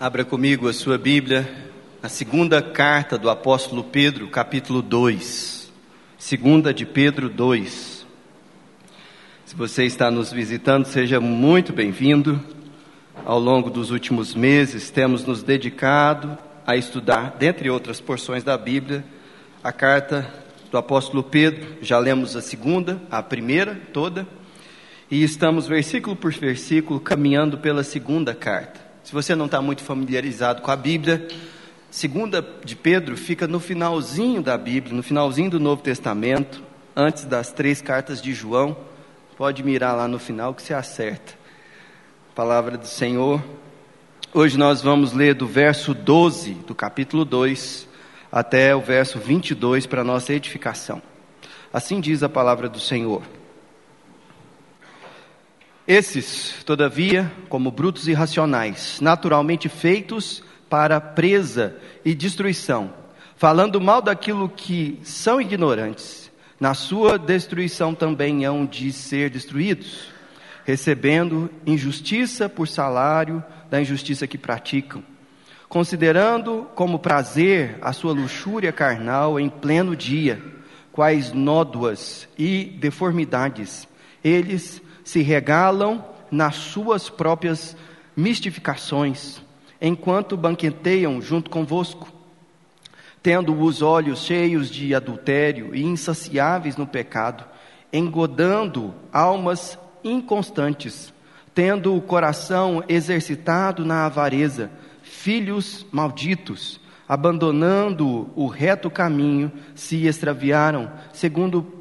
Abra comigo a sua Bíblia, a segunda carta do apóstolo Pedro, capítulo 2. Segunda de Pedro 2. Se você está nos visitando, seja muito bem-vindo. Ao longo dos últimos meses, temos nos dedicado a estudar, dentre outras porções da Bíblia, a carta do apóstolo Pedro. Já lemos a segunda, a primeira toda, e estamos versículo por versículo caminhando pela segunda carta. Se você não está muito familiarizado com a Bíblia, segunda de Pedro fica no finalzinho da Bíblia, no finalzinho do Novo Testamento, antes das três cartas de João. Pode mirar lá no final que você acerta. Palavra do Senhor. Hoje nós vamos ler do verso 12 do capítulo 2 até o verso 22 para nossa edificação. Assim diz a palavra do Senhor. Esses, todavia, como brutos e racionais, naturalmente feitos para presa e destruição, falando mal daquilo que são ignorantes, na sua destruição também hão de ser destruídos, recebendo injustiça por salário da injustiça que praticam, considerando como prazer a sua luxúria carnal em pleno dia, quais nódoas e deformidades eles se regalam nas suas próprias mistificações, enquanto banqueteiam junto convosco, tendo os olhos cheios de adultério e insaciáveis no pecado, engodando almas inconstantes, tendo o coração exercitado na avareza, filhos malditos, abandonando o reto caminho, se extraviaram, segundo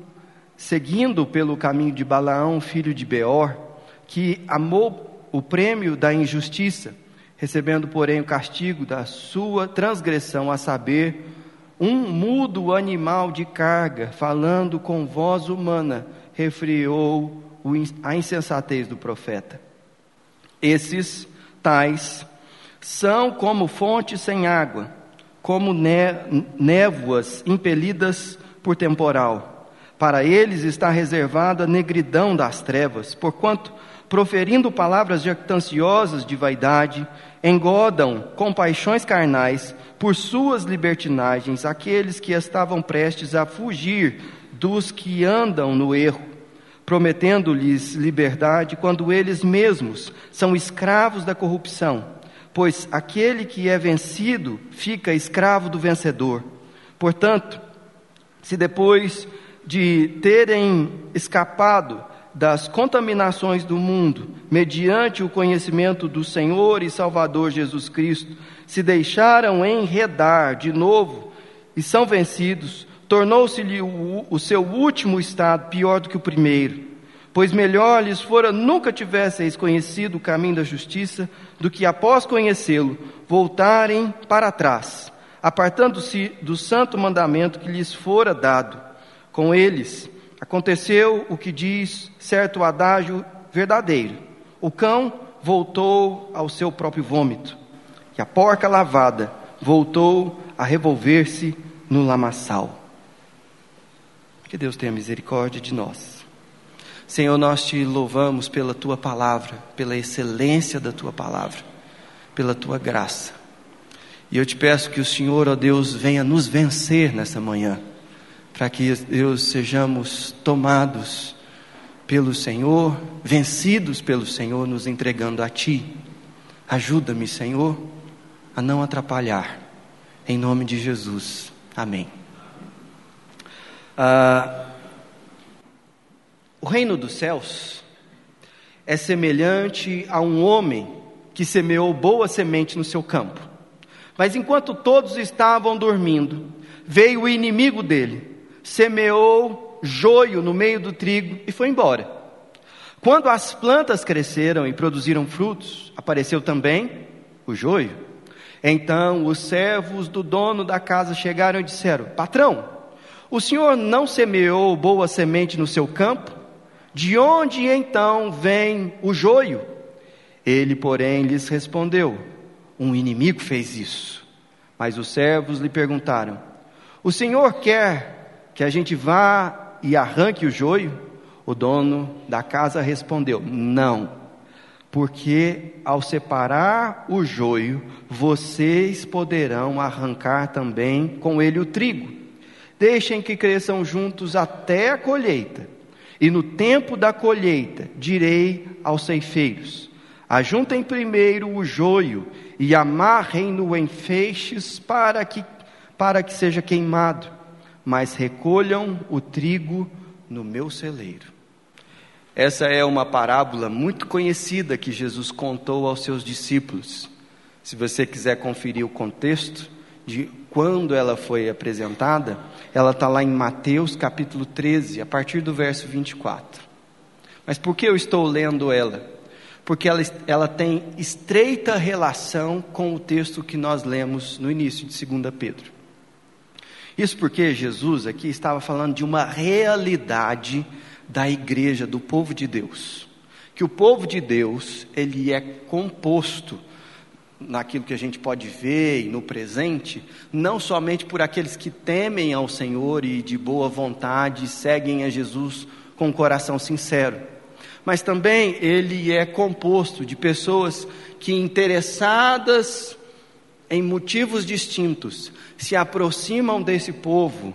seguindo pelo caminho de Balaão, filho de Beor, que amou o prêmio da injustiça, recebendo, porém, o castigo da sua transgressão, a saber, um mudo animal de carga, falando com voz humana, refreou a insensatez do profeta. Esses tais são como fontes sem água, como névoas impelidas por temporal para eles está reservada a negridão das trevas, porquanto, proferindo palavras jactanciosas de vaidade, engodam com paixões carnais, por suas libertinagens, aqueles que estavam prestes a fugir dos que andam no erro, prometendo-lhes liberdade quando eles mesmos são escravos da corrupção, pois aquele que é vencido fica escravo do vencedor. Portanto, se depois de terem escapado das contaminações do mundo, mediante o conhecimento do Senhor e Salvador Jesus Cristo, se deixaram enredar de novo e são vencidos, tornou-se-lhe o, o, seu último estado pior do que o primeiro. Pois melhor lhes fora nunca tivesseis conhecido o caminho da justiça, do que após conhecê-lo, voltarem para trás, apartando-se do santo mandamento que lhes fora dado com eles, aconteceu o que diz certo adágio verdadeiro: o cão voltou ao seu próprio vômito, e a porca lavada voltou a revolver-se no lamaçal. Que Deus tenha misericórdia de nós. Senhor, nós te louvamos pela tua palavra, pela excelência da tua palavra, pela tua graça. E eu te peço que o Senhor, ó Deus, venha nos vencer nessa manhã para que Deus sejamos tomados pelo Senhor, vencidos pelo Senhor, nos entregando a Ti. Ajuda-me, Senhor, a não atrapalhar. Em nome de Jesus. Amém. Ah, o reino dos céus é semelhante a um homem que semeou boa semente no seu campo. Mas enquanto todos estavam dormindo, veio o inimigo dele semeou joio no meio do trigo e foi embora. Quando as plantas cresceram e produziram frutos, apareceu também o joio. Então os servos do dono da casa chegaram e disseram: Patrão, o senhor não semeou boa semente no seu campo? De onde então vem o joio? Ele, porém, lhes respondeu: Um inimigo fez isso. Mas os servos lhe perguntaram: O senhor quer que a gente vá e arranque o joio? O dono da casa respondeu: Não, porque ao separar o joio, vocês poderão arrancar também com ele o trigo. Deixem que cresçam juntos até a colheita. E no tempo da colheita, direi aos ceifeiros: Ajuntem primeiro o joio e amarrem-no em feixes para que, para que seja queimado, mas recolham o trigo no meu celeiro. Essa é uma parábola muito conhecida que Jesus contou aos seus discípulos. Se você quiser conferir o contexto de quando ela foi apresentada, ela está lá em Mateus capítulo 13, a partir do verso 24. Mas por que eu estou lendo ela? Porque ela, ela tem estreita relação com o texto que nós lemos no início de 2 Pedro. Isso porque Jesus aqui estava falando de uma realidade da igreja, do povo de Deus. Que o povo de Deus, ele é composto naquilo que a gente pode ver e no presente, não somente por aqueles que temem ao Senhor e de boa vontade seguem a Jesus com um coração sincero, mas também ele é composto de pessoas que interessadas em motivos distintos se aproximam desse povo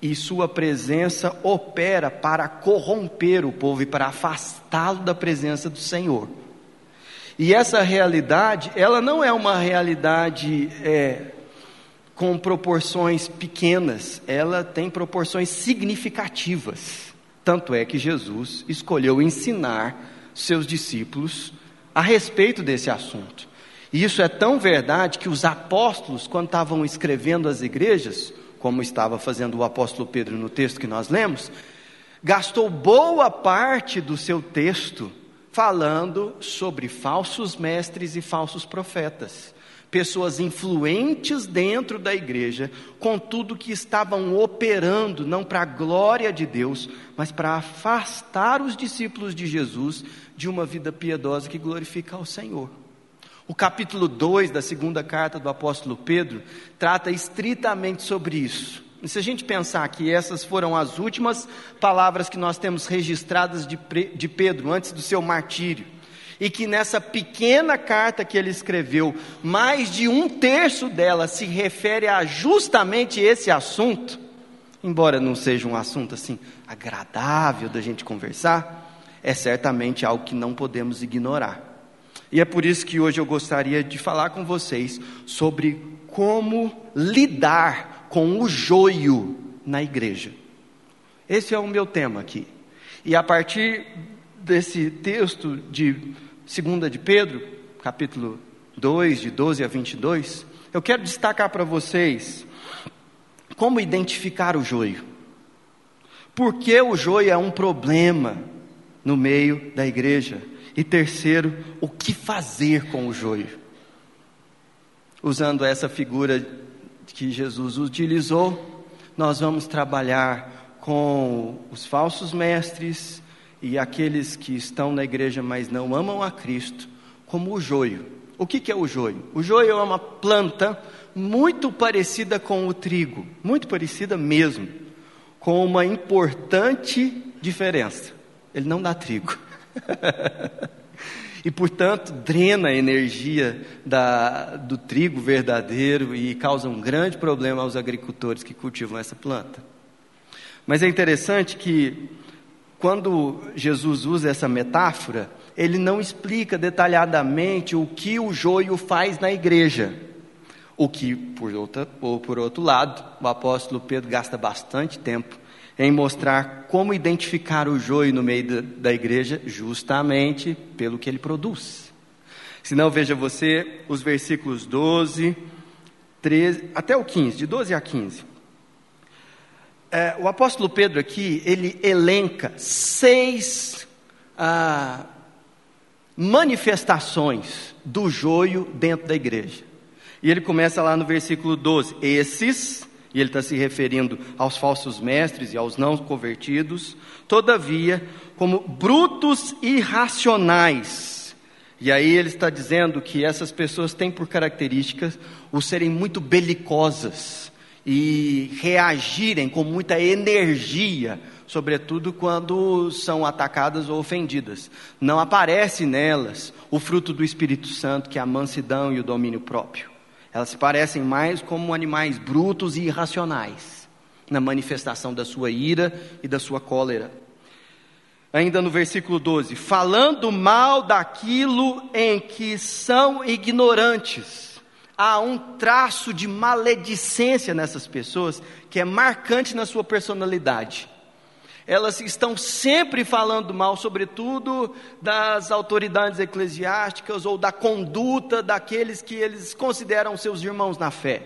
e sua presença opera para corromper o povo e para afastá-lo da presença do Senhor. E essa realidade, ela não é uma realidade é, com proporções pequenas, ela tem proporções significativas. Tanto é que Jesus escolheu ensinar seus discípulos a respeito desse assunto. E isso é tão verdade que os apóstolos, quando estavam escrevendo as igrejas, como estava fazendo o apóstolo Pedro no texto que nós lemos, gastou boa parte do seu texto falando sobre falsos mestres e falsos profetas, pessoas influentes dentro da igreja, contudo que estavam operando não para a glória de Deus, mas para afastar os discípulos de Jesus de uma vida piedosa que glorifica ao Senhor. O capítulo 2 da segunda carta do apóstolo Pedro trata estritamente sobre isso. E se a gente pensar que essas foram as últimas palavras que nós temos registradas de, de Pedro antes do seu martírio, e que nessa pequena carta que ele escreveu, mais de um terço dela se refere a justamente esse assunto, embora não seja um assunto assim agradável da gente conversar, é certamente algo que não podemos ignorar. E é por isso que hoje eu gostaria de falar com vocês sobre como lidar com o joio na igreja. Esse é o meu tema aqui. E a partir desse texto de 2 de Pedro, capítulo 2, de 12 a 22, eu quero destacar para vocês como identificar o joio. Por que o joio é um problema no meio da igreja? E terceiro, o que fazer com o joio? Usando essa figura que Jesus utilizou, nós vamos trabalhar com os falsos mestres e aqueles que estão na igreja, mas não amam a Cristo, como o joio. O que, que é o joio? O joio é uma planta muito parecida com o trigo, muito parecida mesmo, com uma importante diferença: ele não dá trigo. e, portanto, drena a energia da, do trigo verdadeiro e causa um grande problema aos agricultores que cultivam essa planta. Mas é interessante que, quando Jesus usa essa metáfora, ele não explica detalhadamente o que o joio faz na igreja. O que, por, outra, ou por outro lado, o apóstolo Pedro gasta bastante tempo em mostrar como identificar o joio no meio da, da igreja, justamente pelo que ele produz. Se não, veja você os versículos 12, 13, até o 15, de 12 a 15. É, o apóstolo Pedro aqui, ele elenca seis ah, manifestações do joio dentro da igreja. E ele começa lá no versículo 12: Esses e ele está se referindo aos falsos mestres e aos não convertidos, todavia, como brutos irracionais. E aí ele está dizendo que essas pessoas têm por características o serem muito belicosas e reagirem com muita energia sobretudo quando são atacadas ou ofendidas. Não aparece nelas o fruto do Espírito Santo, que é a mansidão e o domínio próprio. Elas se parecem mais como animais brutos e irracionais, na manifestação da sua ira e da sua cólera. Ainda no versículo 12: falando mal daquilo em que são ignorantes há um traço de maledicência nessas pessoas que é marcante na sua personalidade. Elas estão sempre falando mal, sobretudo das autoridades eclesiásticas ou da conduta daqueles que eles consideram seus irmãos na fé.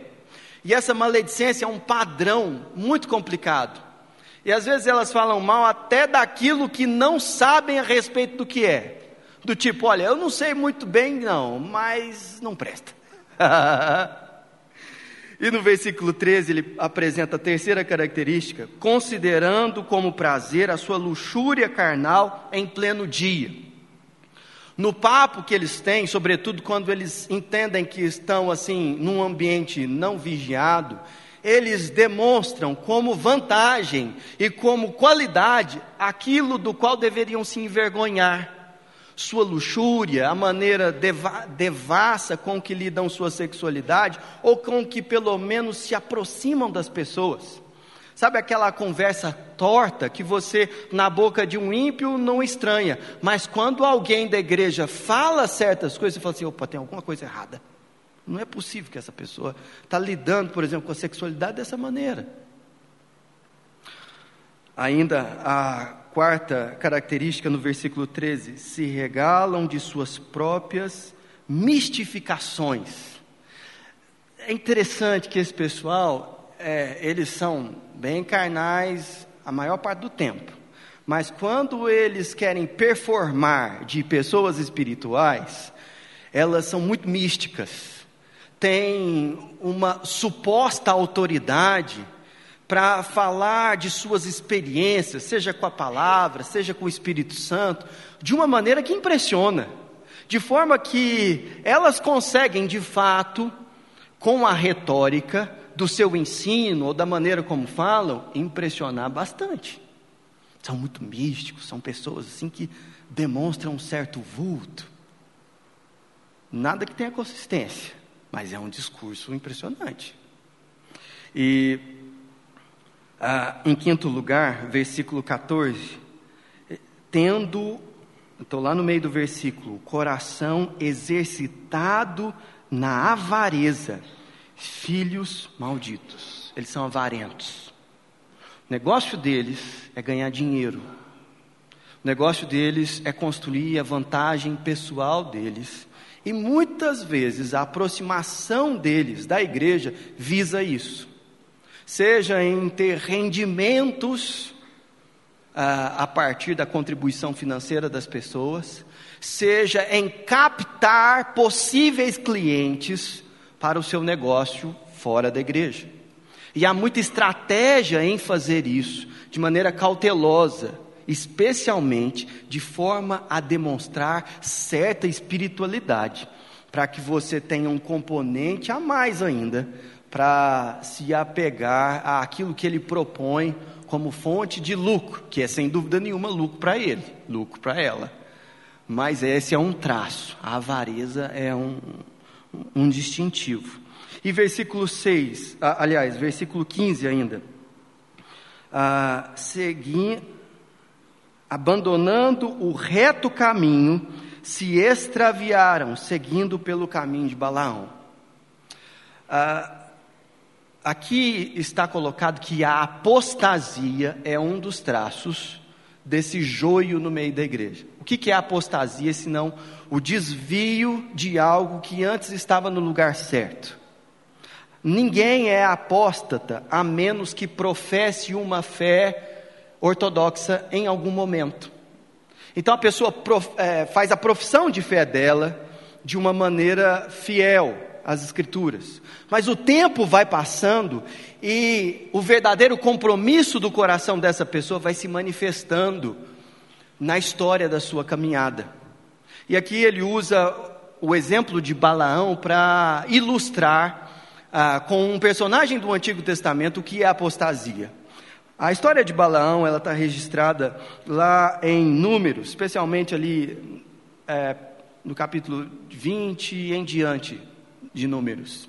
E essa maledicência é um padrão muito complicado. E às vezes elas falam mal até daquilo que não sabem a respeito do que é. Do tipo, olha, eu não sei muito bem, não, mas não presta. e no versículo 13 ele apresenta a terceira característica, considerando como prazer a sua luxúria carnal em pleno dia. No papo que eles têm, sobretudo quando eles entendem que estão assim num ambiente não vigiado, eles demonstram como vantagem e como qualidade aquilo do qual deveriam se envergonhar sua luxúria, a maneira deva devassa com que lidam sua sexualidade, ou com que pelo menos se aproximam das pessoas. Sabe aquela conversa torta que você, na boca de um ímpio, não estranha, mas quando alguém da igreja fala certas coisas, você fala assim: opa, tem alguma coisa errada. Não é possível que essa pessoa está lidando, por exemplo, com a sexualidade dessa maneira. Ainda a quarta característica no versículo 13: se regalam de suas próprias mistificações. É interessante que esse pessoal, é, eles são bem carnais a maior parte do tempo, mas quando eles querem performar de pessoas espirituais, elas são muito místicas, têm uma suposta autoridade para falar de suas experiências, seja com a palavra, seja com o Espírito Santo, de uma maneira que impressiona, de forma que elas conseguem de fato, com a retórica do seu ensino ou da maneira como falam, impressionar bastante. São muito místicos, são pessoas assim que demonstram um certo vulto. Nada que tenha consistência, mas é um discurso impressionante. E ah, em quinto lugar, versículo 14. Tendo, estou lá no meio do versículo, coração exercitado na avareza, filhos malditos. Eles são avarentos. O negócio deles é ganhar dinheiro. O negócio deles é construir a vantagem pessoal deles. E muitas vezes a aproximação deles da igreja visa isso seja em ter rendimentos ah, a partir da contribuição financeira das pessoas, seja em captar possíveis clientes para o seu negócio fora da igreja. E há muita estratégia em fazer isso de maneira cautelosa, especialmente de forma a demonstrar certa espiritualidade, para que você tenha um componente a mais ainda para se apegar àquilo que ele propõe como fonte de lucro, que é sem dúvida nenhuma lucro para ele, lucro para ela. Mas esse é um traço, a avareza é um, um distintivo. E versículo 6, aliás, versículo 15 ainda. Ah, segui, abandonando o reto caminho, se extraviaram, seguindo pelo caminho de Balaão. Ah, Aqui está colocado que a apostasia é um dos traços desse joio no meio da igreja. O que é apostasia, senão o desvio de algo que antes estava no lugar certo? Ninguém é apóstata a menos que professe uma fé ortodoxa em algum momento. Então a pessoa prof, é, faz a profissão de fé dela de uma maneira fiel, as Escrituras. Mas o tempo vai passando e o verdadeiro compromisso do coração dessa pessoa vai se manifestando na história da sua caminhada. E aqui ele usa o exemplo de Balaão para ilustrar ah, com um personagem do Antigo Testamento o que é apostasia. A história de Balaão ela está registrada lá em Números, especialmente ali é, no capítulo 20 e em diante de Números.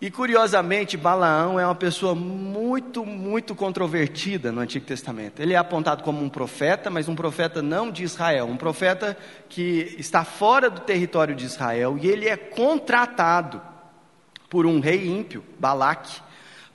E curiosamente, Balaão é uma pessoa muito, muito controvertida no Antigo Testamento. Ele é apontado como um profeta, mas um profeta não de Israel, um profeta que está fora do território de Israel e ele é contratado por um rei ímpio, Balaque,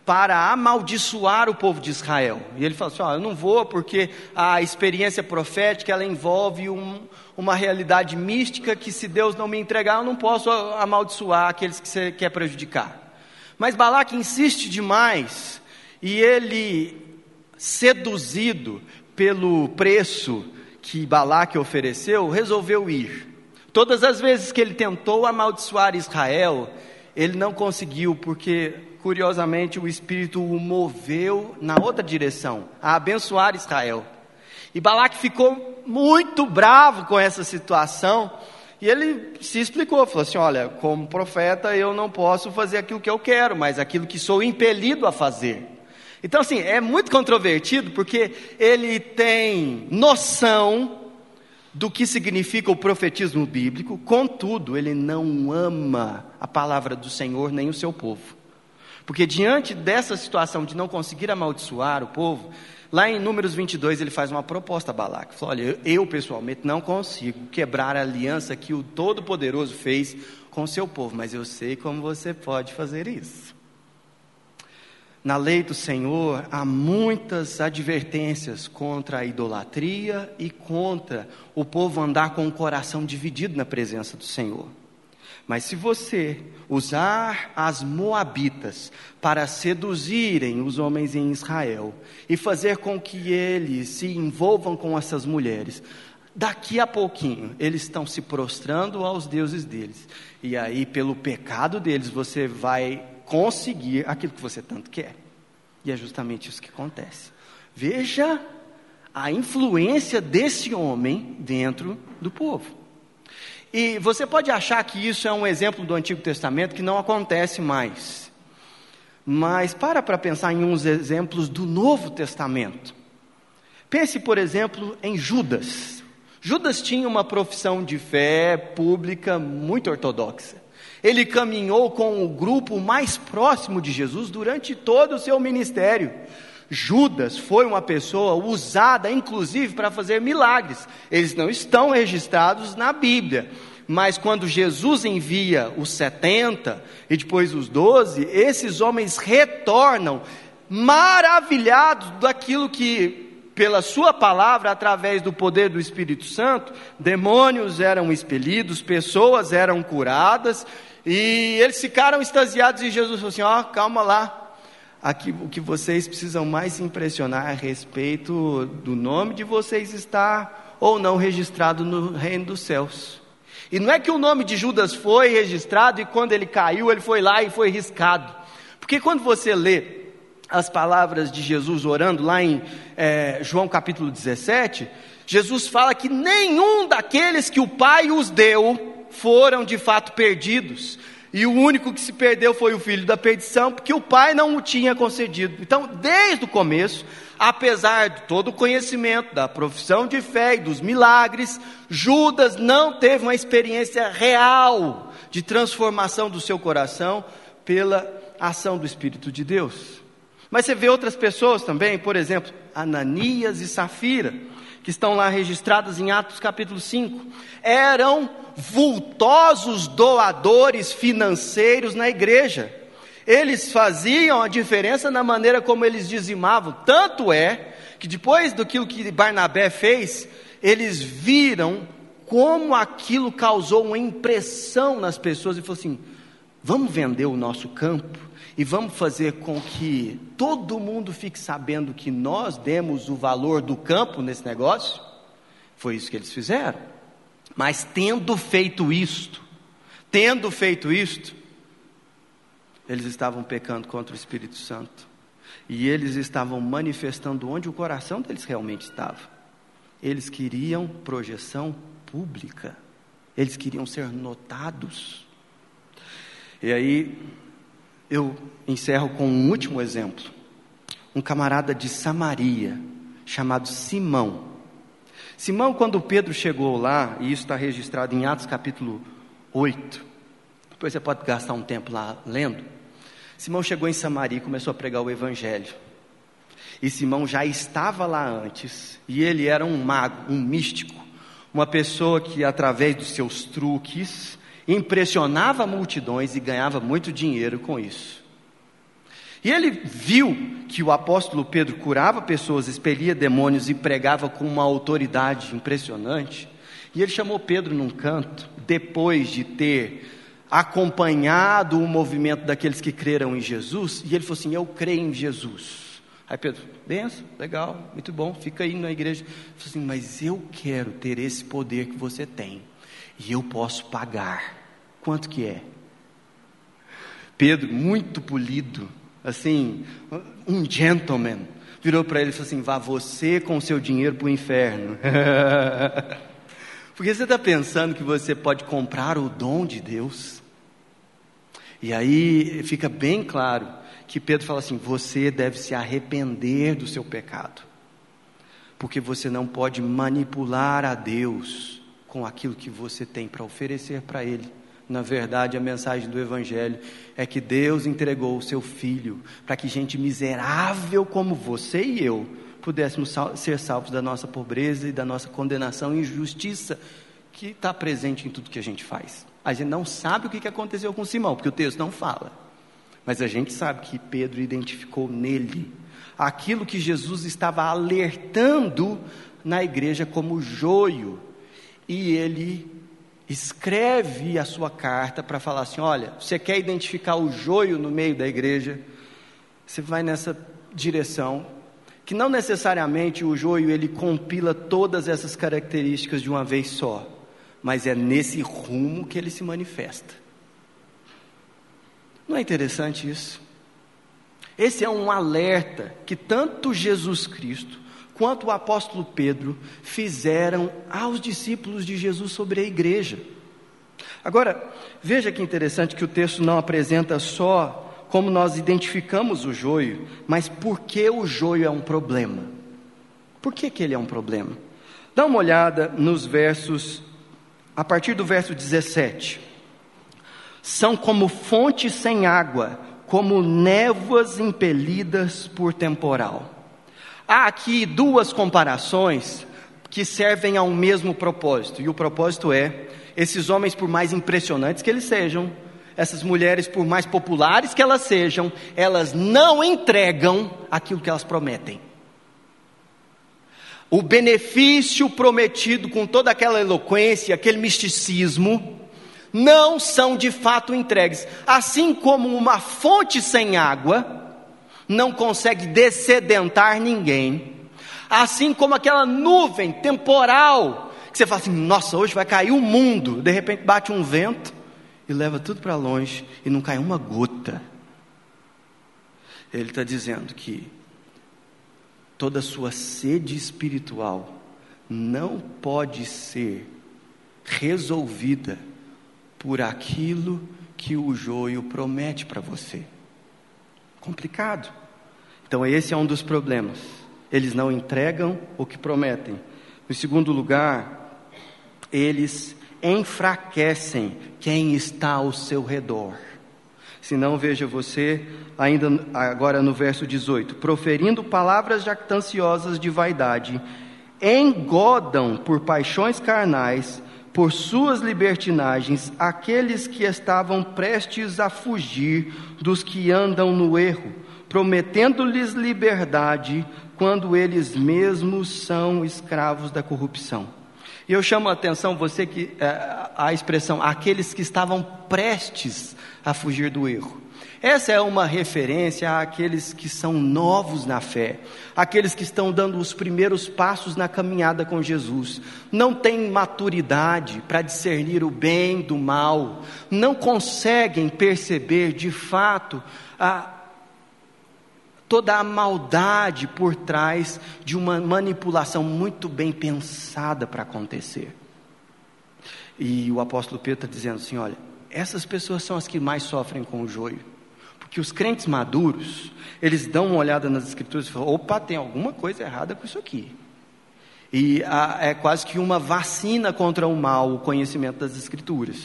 para amaldiçoar o povo de Israel. E ele fala assim: oh, eu não vou porque a experiência profética ela envolve um, uma realidade mística que se Deus não me entregar, eu não posso amaldiçoar aqueles que você quer prejudicar. Mas Balaque insiste demais e ele, seduzido pelo preço que Balaque ofereceu, resolveu ir. Todas as vezes que ele tentou amaldiçoar Israel, ele não conseguiu, porque, curiosamente, o Espírito o moveu na outra direção, a abençoar Israel. E Balaque ficou muito bravo com essa situação e ele se explicou, falou assim: olha, como profeta eu não posso fazer aquilo que eu quero, mas aquilo que sou impelido a fazer. Então, assim, é muito controvertido porque ele tem noção do que significa o profetismo bíblico, contudo, ele não ama a palavra do Senhor nem o seu povo. Porque diante dessa situação de não conseguir amaldiçoar o povo, Lá em Números 22, ele faz uma proposta a Balaque. Fala, olha, eu pessoalmente não consigo quebrar a aliança que o Todo-Poderoso fez com o seu povo, mas eu sei como você pode fazer isso. Na lei do Senhor há muitas advertências contra a idolatria e contra o povo andar com o coração dividido na presença do Senhor. Mas se você usar as moabitas para seduzirem os homens em Israel e fazer com que eles se envolvam com essas mulheres, daqui a pouquinho eles estão se prostrando aos deuses deles. E aí, pelo pecado deles, você vai conseguir aquilo que você tanto quer. E é justamente isso que acontece. Veja a influência desse homem dentro do povo. E você pode achar que isso é um exemplo do Antigo Testamento que não acontece mais. Mas para para pensar em uns exemplos do Novo Testamento. Pense, por exemplo, em Judas. Judas tinha uma profissão de fé pública muito ortodoxa. Ele caminhou com o grupo mais próximo de Jesus durante todo o seu ministério. Judas foi uma pessoa usada, inclusive, para fazer milagres. Eles não estão registrados na Bíblia. Mas quando Jesus envia os 70 e depois os 12, esses homens retornam maravilhados daquilo que pela sua palavra, através do poder do Espírito Santo, demônios eram expelidos, pessoas eram curadas, e eles ficaram extasiados e Jesus falou assim: ó, oh, calma lá, Aqui, o que vocês precisam mais impressionar a respeito do nome de vocês estar ou não registrado no reino dos céus. E não é que o nome de Judas foi registrado e quando ele caiu, ele foi lá e foi riscado. Porque quando você lê as palavras de Jesus orando lá em é, João capítulo 17, Jesus fala que nenhum daqueles que o Pai os deu foram de fato perdidos, e o único que se perdeu foi o filho da perdição, porque o pai não o tinha concedido. Então, desde o começo, apesar de todo o conhecimento da profissão de fé e dos milagres, Judas não teve uma experiência real de transformação do seu coração pela ação do Espírito de Deus. Mas você vê outras pessoas também, por exemplo, Ananias e Safira que estão lá registradas em Atos capítulo 5, eram vultosos doadores financeiros na igreja. Eles faziam a diferença na maneira como eles dizimavam. Tanto é que depois do que Barnabé fez, eles viram como aquilo causou uma impressão nas pessoas e falou assim: vamos vender o nosso campo e vamos fazer com que todo mundo fique sabendo que nós demos o valor do campo nesse negócio. Foi isso que eles fizeram. Mas tendo feito isto, tendo feito isto, eles estavam pecando contra o Espírito Santo. E eles estavam manifestando onde o coração deles realmente estava. Eles queriam projeção pública. Eles queriam ser notados. E aí eu encerro com um último exemplo. um camarada de Samaria, chamado Simão. Simão, quando Pedro chegou lá, e isso está registrado em Atos capítulo 8, depois você pode gastar um tempo lá lendo. Simão chegou em Samaria e começou a pregar o evangelho. E Simão já estava lá antes, e ele era um mago, um místico, uma pessoa que, através dos seus truques, impressionava multidões e ganhava muito dinheiro com isso. E ele viu que o apóstolo Pedro curava pessoas, expelia demônios e pregava com uma autoridade impressionante. E ele chamou Pedro num canto, depois de ter acompanhado o movimento daqueles que creram em Jesus, e ele falou assim: Eu creio em Jesus. Aí Pedro, benção, legal, muito bom, fica aí na igreja. Ele falou assim: Mas eu quero ter esse poder que você tem, e eu posso pagar. Quanto que é? Pedro, muito polido, assim, um gentleman, virou para ele e falou assim: Vá você com o seu dinheiro para o inferno. Porque você está pensando que você pode comprar o dom de Deus? E aí fica bem claro que Pedro fala assim: você deve se arrepender do seu pecado, porque você não pode manipular a Deus com aquilo que você tem para oferecer para Ele. Na verdade, a mensagem do Evangelho é que Deus entregou o seu Filho para que gente miserável como você e eu pudéssemos ser salvos da nossa pobreza e da nossa condenação e injustiça que está presente em tudo que a gente faz. A gente não sabe o que aconteceu com Simão, porque o texto não fala. Mas a gente sabe que Pedro identificou nele aquilo que Jesus estava alertando na igreja como joio. E ele escreve a sua carta para falar assim: olha, você quer identificar o joio no meio da igreja? Você vai nessa direção, que não necessariamente o joio ele compila todas essas características de uma vez só, mas é nesse rumo que ele se manifesta. Não é interessante isso? Esse é um alerta que tanto Jesus Cristo quanto o apóstolo Pedro fizeram aos discípulos de Jesus sobre a igreja. Agora, veja que interessante que o texto não apresenta só como nós identificamos o joio, mas por que o joio é um problema. Por que, que ele é um problema? Dá uma olhada nos versos, a partir do verso 17. São como fontes sem água, como névoas impelidas por temporal. Há aqui duas comparações que servem ao mesmo propósito, e o propósito é: esses homens, por mais impressionantes que eles sejam, essas mulheres, por mais populares que elas sejam, elas não entregam aquilo que elas prometem. O benefício prometido com toda aquela eloquência, aquele misticismo, não são de fato entregues. Assim como uma fonte sem água, não consegue descedentar ninguém. Assim como aquela nuvem temporal, que você fala assim: nossa, hoje vai cair o mundo. De repente bate um vento e leva tudo para longe e não cai uma gota. Ele está dizendo que toda a sua sede espiritual não pode ser resolvida por aquilo que o joio promete para você. Complicado. Então, esse é um dos problemas. Eles não entregam o que prometem. Em segundo lugar, eles enfraquecem quem está ao seu redor. Se não, veja você, ainda agora no verso 18: proferindo palavras jactanciosas de vaidade, engodam por paixões carnais, por suas libertinagens, aqueles que estavam prestes a fugir dos que andam no erro prometendo-lhes liberdade quando eles mesmos são escravos da corrupção. E eu chamo a atenção, você que é, a expressão aqueles que estavam prestes a fugir do erro. Essa é uma referência àqueles que são novos na fé, aqueles que estão dando os primeiros passos na caminhada com Jesus, não têm maturidade para discernir o bem do mal, não conseguem perceber de fato a, toda a maldade por trás de uma manipulação muito bem pensada para acontecer. E o apóstolo Pedro está dizendo assim: olha, essas pessoas são as que mais sofrem com o joio, Porque os crentes maduros, eles dão uma olhada nas escrituras e falam: opa, tem alguma coisa errada com isso aqui. E a, é quase que uma vacina contra o mal, o conhecimento das escrituras.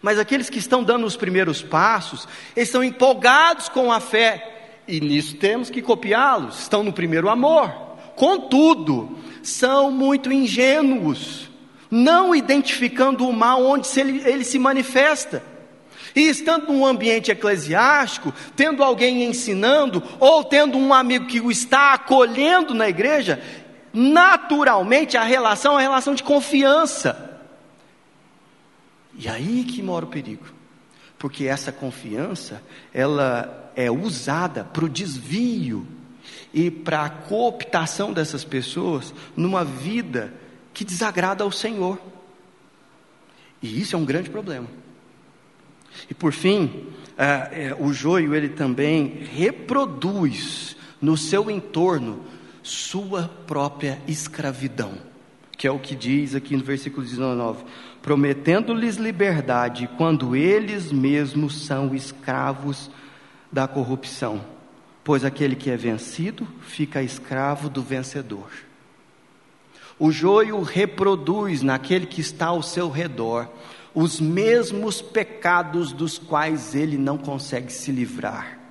Mas aqueles que estão dando os primeiros passos, eles estão empolgados com a fé, e nisso temos que copiá-los, estão no primeiro amor. Contudo, são muito ingênuos, não identificando o mal onde ele, ele se manifesta. E estando num ambiente eclesiástico, tendo alguém ensinando, ou tendo um amigo que o está acolhendo na igreja, naturalmente a relação é uma relação de confiança. E aí que mora o perigo. Porque essa confiança, ela é usada para o desvio e para a cooptação dessas pessoas numa vida que desagrada ao Senhor. E isso é um grande problema. E por fim, é, é, o joio ele também reproduz no seu entorno sua própria escravidão, que é o que diz aqui no versículo 19: prometendo-lhes liberdade quando eles mesmos são escravos da corrupção, pois aquele que é vencido fica escravo do vencedor. O joio reproduz naquele que está ao seu redor os mesmos pecados dos quais ele não consegue se livrar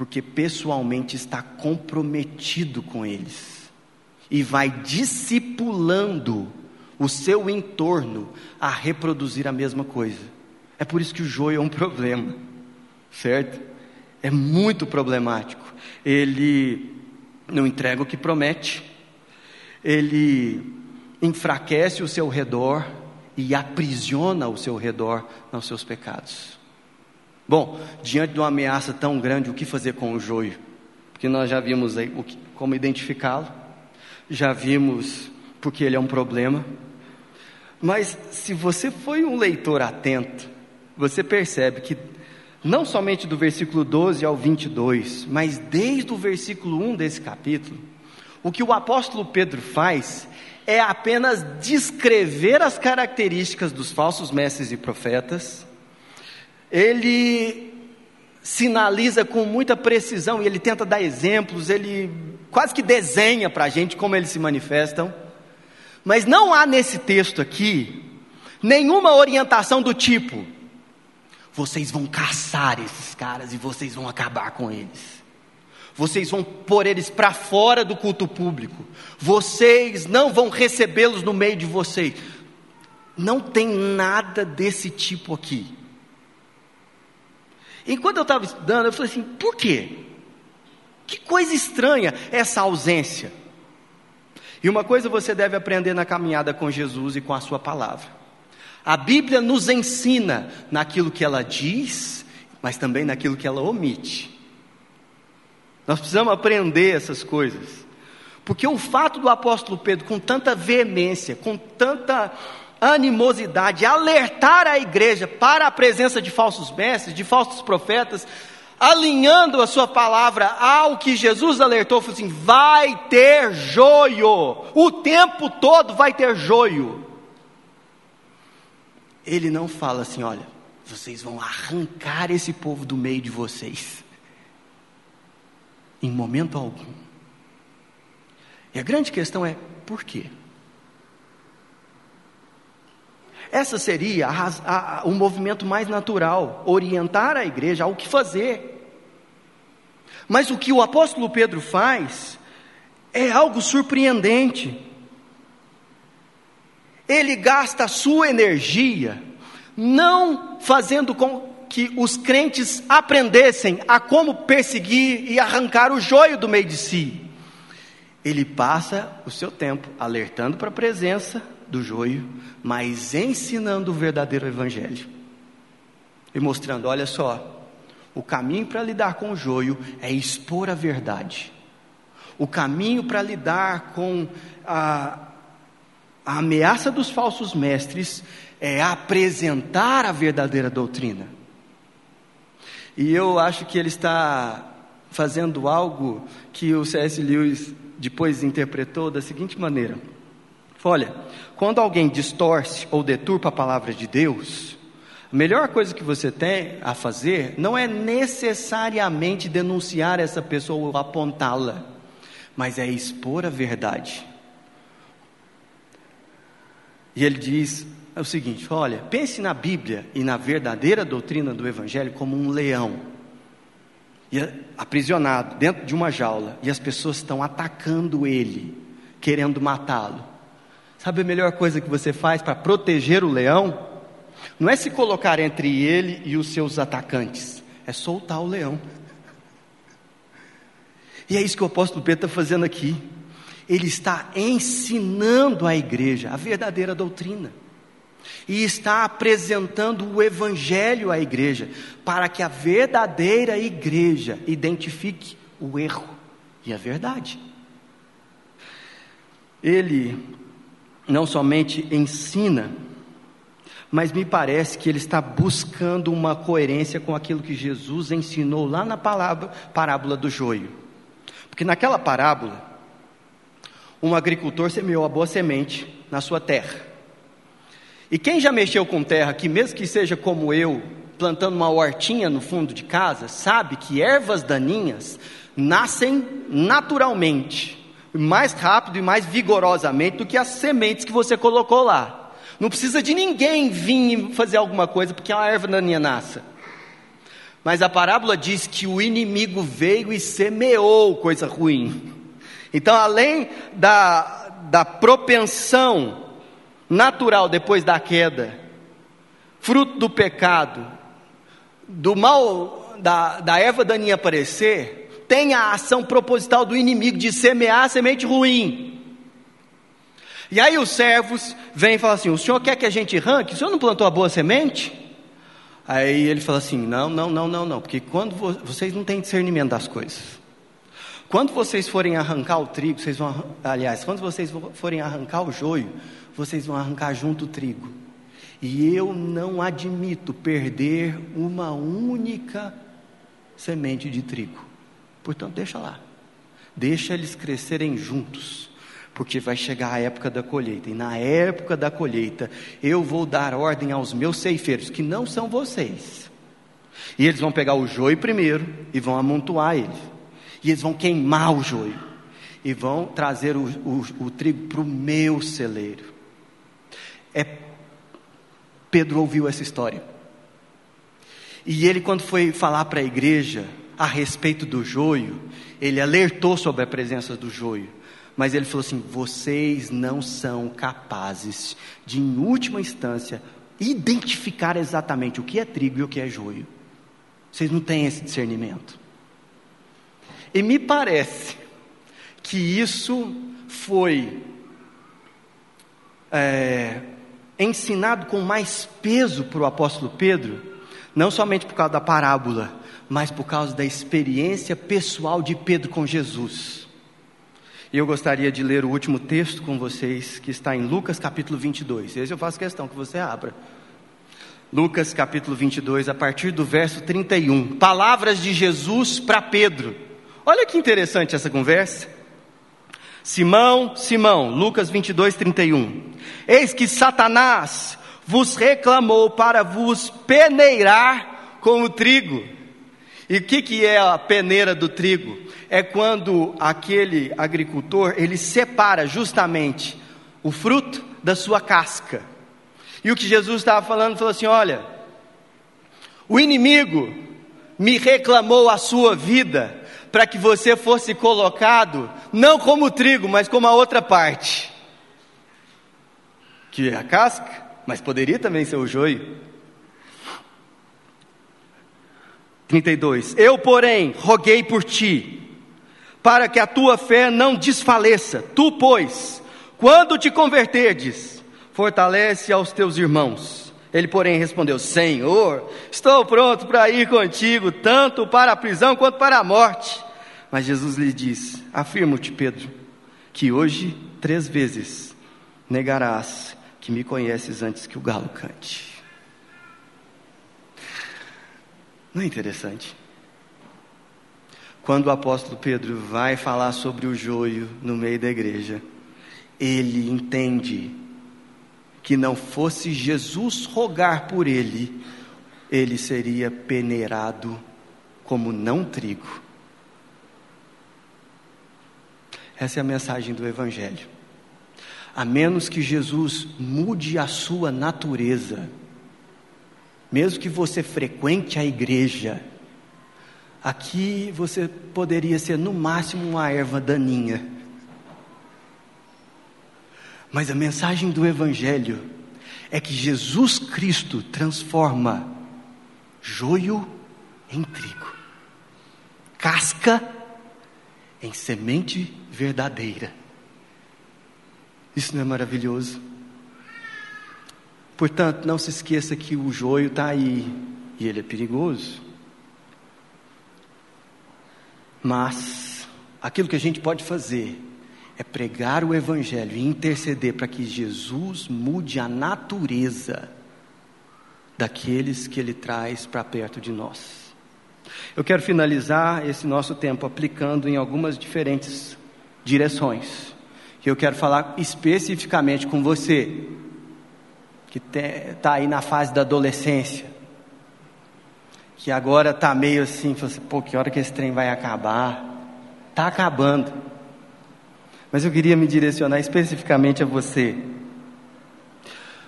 porque pessoalmente está comprometido com eles e vai discipulando o seu entorno a reproduzir a mesma coisa. É por isso que o joio é um problema, certo? É muito problemático. Ele não entrega o que promete, ele enfraquece o seu redor e aprisiona o seu redor nos seus pecados. Bom, diante de uma ameaça tão grande, o que fazer com o joio? Porque nós já vimos aí que, como identificá-lo, já vimos porque ele é um problema. Mas se você foi um leitor atento, você percebe que não somente do versículo 12 ao 22, mas desde o versículo 1 desse capítulo, o que o apóstolo Pedro faz é apenas descrever as características dos falsos mestres e profetas, ele sinaliza com muita precisão e ele tenta dar exemplos, ele quase que desenha para a gente como eles se manifestam. Mas não há nesse texto aqui nenhuma orientação do tipo: vocês vão caçar esses caras e vocês vão acabar com eles. Vocês vão pôr eles para fora do culto público. Vocês não vão recebê-los no meio de vocês. Não tem nada desse tipo aqui. Enquanto eu estava estudando, eu falei assim: por quê? Que coisa estranha essa ausência. E uma coisa você deve aprender na caminhada com Jesus e com a Sua palavra. A Bíblia nos ensina naquilo que ela diz, mas também naquilo que ela omite. Nós precisamos aprender essas coisas. Porque o fato do apóstolo Pedro, com tanta veemência, com tanta animosidade, alertar a igreja para a presença de falsos mestres, de falsos profetas, alinhando a sua palavra ao que Jesus alertou, falou assim: vai ter joio, o tempo todo vai ter joio. Ele não fala assim: olha, vocês vão arrancar esse povo do meio de vocês, em momento algum. E a grande questão é: por quê? Essa seria a, a, o movimento mais natural, orientar a igreja ao que fazer. Mas o que o apóstolo Pedro faz é algo surpreendente. Ele gasta a sua energia não fazendo com que os crentes aprendessem a como perseguir e arrancar o joio do meio de si. Ele passa o seu tempo alertando para a presença do joio, mas ensinando o verdadeiro evangelho. E mostrando, olha só, o caminho para lidar com o joio é expor a verdade. O caminho para lidar com a, a ameaça dos falsos mestres é apresentar a verdadeira doutrina. E eu acho que ele está fazendo algo que o C.S. Lewis depois interpretou da seguinte maneira: Olha, quando alguém distorce ou deturpa a palavra de Deus, A melhor coisa que você tem a fazer não é necessariamente denunciar essa pessoa ou apontá-la, mas é expor a verdade. E ele diz o seguinte: olha, pense na Bíblia e na verdadeira doutrina do Evangelho como um leão, aprisionado dentro de uma jaula, e as pessoas estão atacando ele, querendo matá-lo. Sabe a melhor coisa que você faz para proteger o leão? Não é se colocar entre ele e os seus atacantes, é soltar o leão. E é isso que o apóstolo Pedro está fazendo aqui. Ele está ensinando à igreja a verdadeira doutrina. E está apresentando o evangelho à igreja, para que a verdadeira igreja identifique o erro e a verdade. Ele não somente ensina, mas me parece que ele está buscando uma coerência com aquilo que Jesus ensinou lá na palavra, parábola do joio. Porque naquela parábola, um agricultor semeou a boa semente na sua terra. E quem já mexeu com terra aqui, mesmo que seja como eu, plantando uma hortinha no fundo de casa, sabe que ervas daninhas nascem naturalmente, mais rápido e mais vigorosamente do que as sementes que você colocou lá. Não precisa de ninguém vir fazer alguma coisa porque a erva daninha nasce. Mas a parábola diz que o inimigo veio e semeou coisa ruim. Então, além da, da propensão natural depois da queda, fruto do pecado, do mal da, da erva daninha aparecer, tem a ação proposital do inimigo de semear a semente ruim. E aí os servos vêm e falam assim: O senhor quer que a gente arranque? O senhor não plantou a boa semente? Aí ele fala assim: Não, não, não, não, não, porque quando vo vocês não têm discernimento das coisas. Quando vocês forem arrancar o trigo, vocês vão, aliás, quando vocês forem arrancar o joio, vocês vão arrancar junto o trigo. E eu não admito perder uma única semente de trigo. Portanto, deixa lá. Deixa eles crescerem juntos porque vai chegar a época da colheita, e na época da colheita eu vou dar ordem aos meus ceifeiros, que não são vocês, e eles vão pegar o joio primeiro e vão amontoar ele, e eles vão queimar o joio, e vão trazer o, o, o trigo para o meu celeiro. É, Pedro ouviu essa história, e ele, quando foi falar para a igreja a respeito do joio, ele alertou sobre a presença do joio. Mas ele falou assim: vocês não são capazes de, em última instância, identificar exatamente o que é trigo e o que é joio. Vocês não têm esse discernimento. E me parece que isso foi é, ensinado com mais peso para o apóstolo Pedro, não somente por causa da parábola, mas por causa da experiência pessoal de Pedro com Jesus. E eu gostaria de ler o último texto com vocês, que está em Lucas capítulo 22. Esse eu faço questão que você abra. Lucas capítulo 22, a partir do verso 31. Palavras de Jesus para Pedro. Olha que interessante essa conversa. Simão, Simão, Lucas 22, 31. Eis que Satanás vos reclamou para vos peneirar com o trigo. E o que, que é a peneira do trigo? É quando aquele agricultor ele separa justamente o fruto da sua casca. E o que Jesus estava falando, falou assim: olha, o inimigo me reclamou a sua vida para que você fosse colocado não como trigo, mas como a outra parte, que é a casca, mas poderia também ser o joio. 32. Eu, porém, roguei por ti, para que a tua fé não desfaleça. Tu, pois, quando te converterdes, fortalece aos teus irmãos. Ele, porém, respondeu: Senhor, estou pronto para ir contigo, tanto para a prisão quanto para a morte. Mas Jesus lhe disse: Afirmo-te, Pedro, que hoje três vezes negarás que me conheces antes que o galo cante. Não é interessante? Quando o apóstolo Pedro vai falar sobre o joio no meio da igreja, ele entende que não fosse Jesus rogar por ele, ele seria peneirado como não trigo. Essa é a mensagem do Evangelho. A menos que Jesus mude a sua natureza, mesmo que você frequente a igreja, aqui você poderia ser no máximo uma erva daninha. Mas a mensagem do Evangelho é que Jesus Cristo transforma joio em trigo, casca em semente verdadeira. Isso não é maravilhoso? Portanto, não se esqueça que o joio está aí e ele é perigoso. Mas aquilo que a gente pode fazer é pregar o Evangelho e interceder para que Jesus mude a natureza daqueles que Ele traz para perto de nós. Eu quero finalizar esse nosso tempo aplicando em algumas diferentes direções. Que eu quero falar especificamente com você, que está aí na fase da adolescência, que agora está meio assim, assim, pô, que hora que esse trem vai acabar? Está acabando. Mas eu queria me direcionar especificamente a você.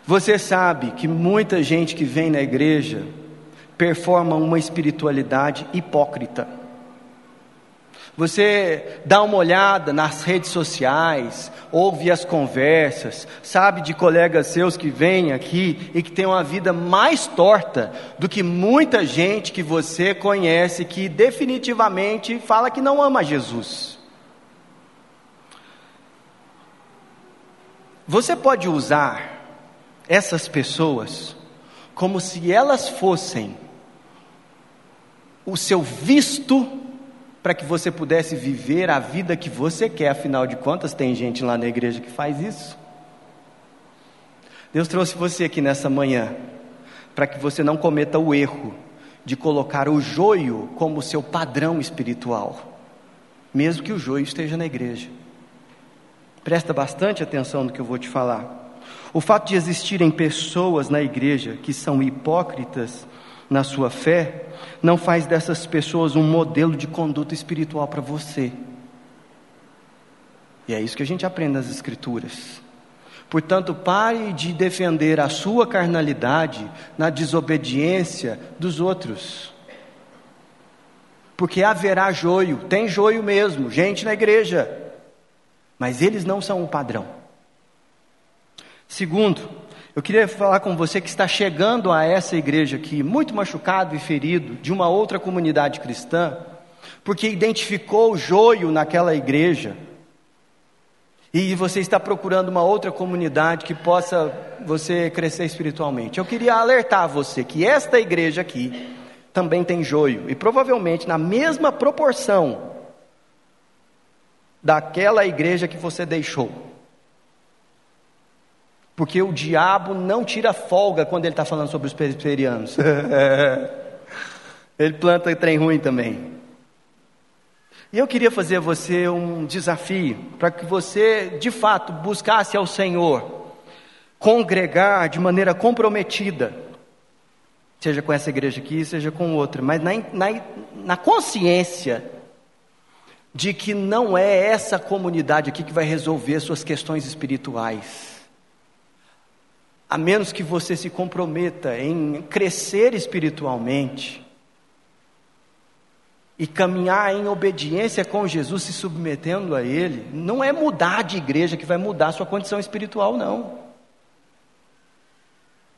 Você sabe que muita gente que vem na igreja performa uma espiritualidade hipócrita. Você dá uma olhada nas redes sociais, ouve as conversas, sabe de colegas seus que vêm aqui e que têm uma vida mais torta do que muita gente que você conhece que definitivamente fala que não ama Jesus. Você pode usar essas pessoas como se elas fossem o seu visto para que você pudesse viver a vida que você quer, afinal de contas, tem gente lá na igreja que faz isso. Deus trouxe você aqui nessa manhã para que você não cometa o erro de colocar o joio como seu padrão espiritual, mesmo que o joio esteja na igreja. Presta bastante atenção no que eu vou te falar. O fato de existirem pessoas na igreja que são hipócritas na sua fé, não faz dessas pessoas um modelo de conduta espiritual para você. E é isso que a gente aprende nas Escrituras. Portanto, pare de defender a sua carnalidade na desobediência dos outros. Porque haverá joio, tem joio mesmo, gente na igreja mas eles não são o padrão. Segundo, eu queria falar com você que está chegando a essa igreja aqui, muito machucado e ferido, de uma outra comunidade cristã, porque identificou o joio naquela igreja, e você está procurando uma outra comunidade que possa você crescer espiritualmente. Eu queria alertar você que esta igreja aqui também tem joio, e provavelmente na mesma proporção daquela igreja que você deixou. Porque o diabo não tira folga quando ele está falando sobre os presbiterianos. ele planta trem ruim também. E eu queria fazer a você um desafio, para que você, de fato, buscasse ao Senhor, congregar de maneira comprometida, seja com essa igreja aqui, seja com outra, mas na, na, na consciência de que não é essa comunidade aqui que vai resolver suas questões espirituais. A menos que você se comprometa em crescer espiritualmente e caminhar em obediência com Jesus, se submetendo a Ele, não é mudar de igreja que vai mudar sua condição espiritual, não.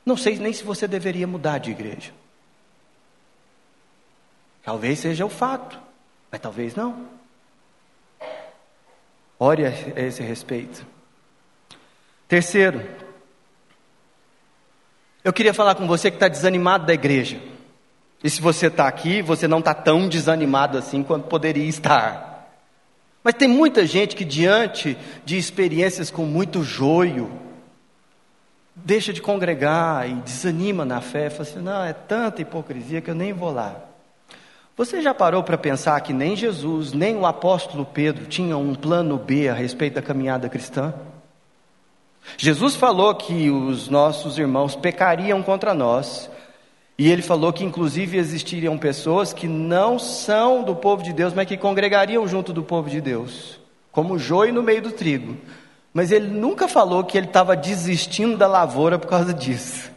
Não sei nem se você deveria mudar de igreja. Talvez seja o fato, mas talvez não. Ore a esse respeito. Terceiro, eu queria falar com você que está desanimado da igreja. E se você está aqui, você não está tão desanimado assim quanto poderia estar. Mas tem muita gente que, diante de experiências com muito joio, deixa de congregar e desanima na fé, fala assim: não, é tanta hipocrisia que eu nem vou lá. Você já parou para pensar que nem Jesus, nem o apóstolo Pedro tinham um plano B a respeito da caminhada cristã? Jesus falou que os nossos irmãos pecariam contra nós E ele falou que inclusive existiriam pessoas que não são do povo de Deus, mas que congregariam junto do povo de Deus, como joio no meio do trigo. Mas ele nunca falou que ele estava desistindo da lavoura por causa disso.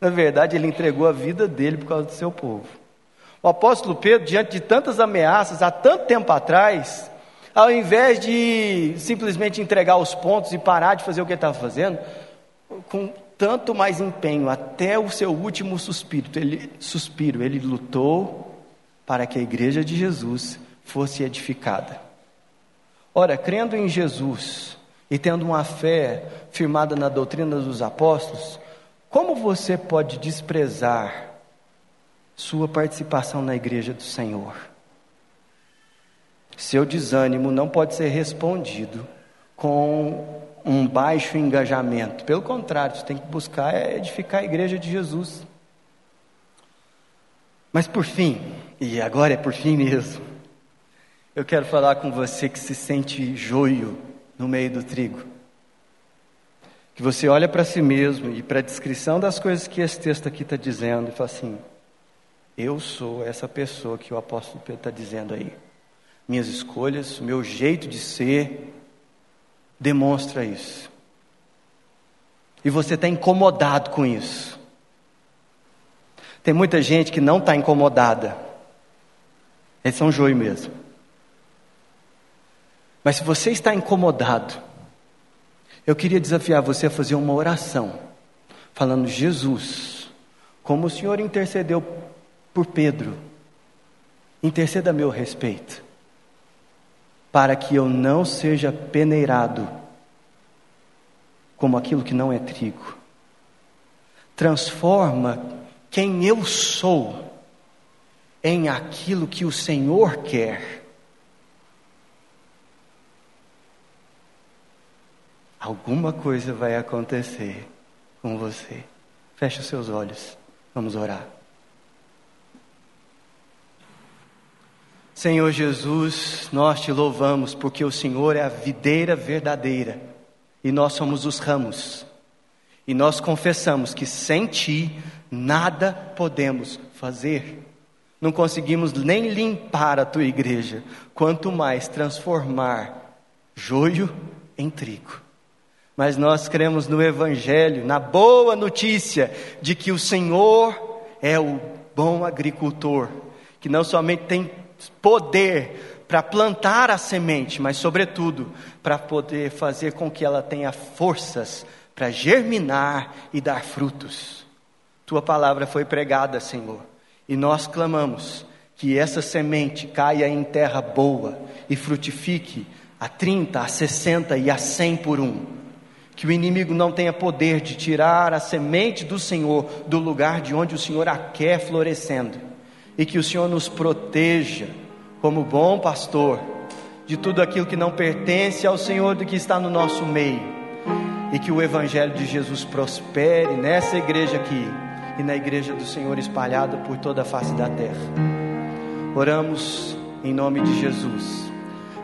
Na verdade, ele entregou a vida dele por causa do seu povo. O apóstolo Pedro, diante de tantas ameaças, há tanto tempo atrás, ao invés de simplesmente entregar os pontos e parar de fazer o que ele estava fazendo, com tanto mais empenho, até o seu último suspiro, ele, suspiro, ele lutou para que a igreja de Jesus fosse edificada. Ora, crendo em Jesus e tendo uma fé firmada na doutrina dos apóstolos, como você pode desprezar sua participação na igreja do Senhor? Seu desânimo não pode ser respondido com um baixo engajamento. Pelo contrário, você tem que buscar edificar a igreja de Jesus. Mas por fim, e agora é por fim mesmo, eu quero falar com você que se sente joio no meio do trigo. Que você olha para si mesmo e para a descrição das coisas que esse texto aqui está dizendo e fala assim: Eu sou essa pessoa que o apóstolo Pedro está dizendo aí. Minhas escolhas, meu jeito de ser, demonstra isso. E você está incomodado com isso. Tem muita gente que não está incomodada. Eles são joio mesmo. Mas se você está incomodado, eu queria desafiar você a fazer uma oração, falando: Jesus, como o Senhor intercedeu por Pedro, interceda a meu respeito para que eu não seja peneirado como aquilo que não é trigo. Transforma quem eu sou em aquilo que o Senhor quer. Alguma coisa vai acontecer com você. Feche os seus olhos. Vamos orar. Senhor Jesus, nós te louvamos porque o Senhor é a videira verdadeira e nós somos os ramos. E nós confessamos que sem ti nada podemos fazer. Não conseguimos nem limpar a tua igreja, quanto mais transformar joio em trigo. Mas nós cremos no Evangelho, na boa notícia de que o Senhor é o bom agricultor, que não somente tem poder para plantar a semente, mas, sobretudo, para poder fazer com que ela tenha forças para germinar e dar frutos. Tua palavra foi pregada, Senhor, e nós clamamos que essa semente caia em terra boa e frutifique a 30, a 60 e a 100 por um. Que o inimigo não tenha poder de tirar a semente do Senhor do lugar de onde o Senhor a quer florescendo e que o Senhor nos proteja, como bom pastor, de tudo aquilo que não pertence ao Senhor do que está no nosso meio, e que o Evangelho de Jesus prospere nessa igreja aqui e na igreja do Senhor espalhada por toda a face da terra. Oramos em nome de Jesus,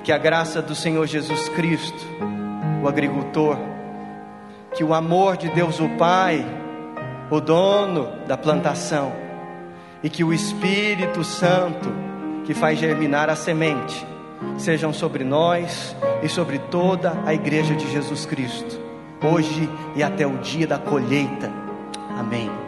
que a graça do Senhor Jesus Cristo, o agricultor, que o amor de Deus o Pai, o dono da plantação, e que o Espírito Santo, que faz germinar a semente, sejam sobre nós e sobre toda a igreja de Jesus Cristo, hoje e até o dia da colheita. Amém.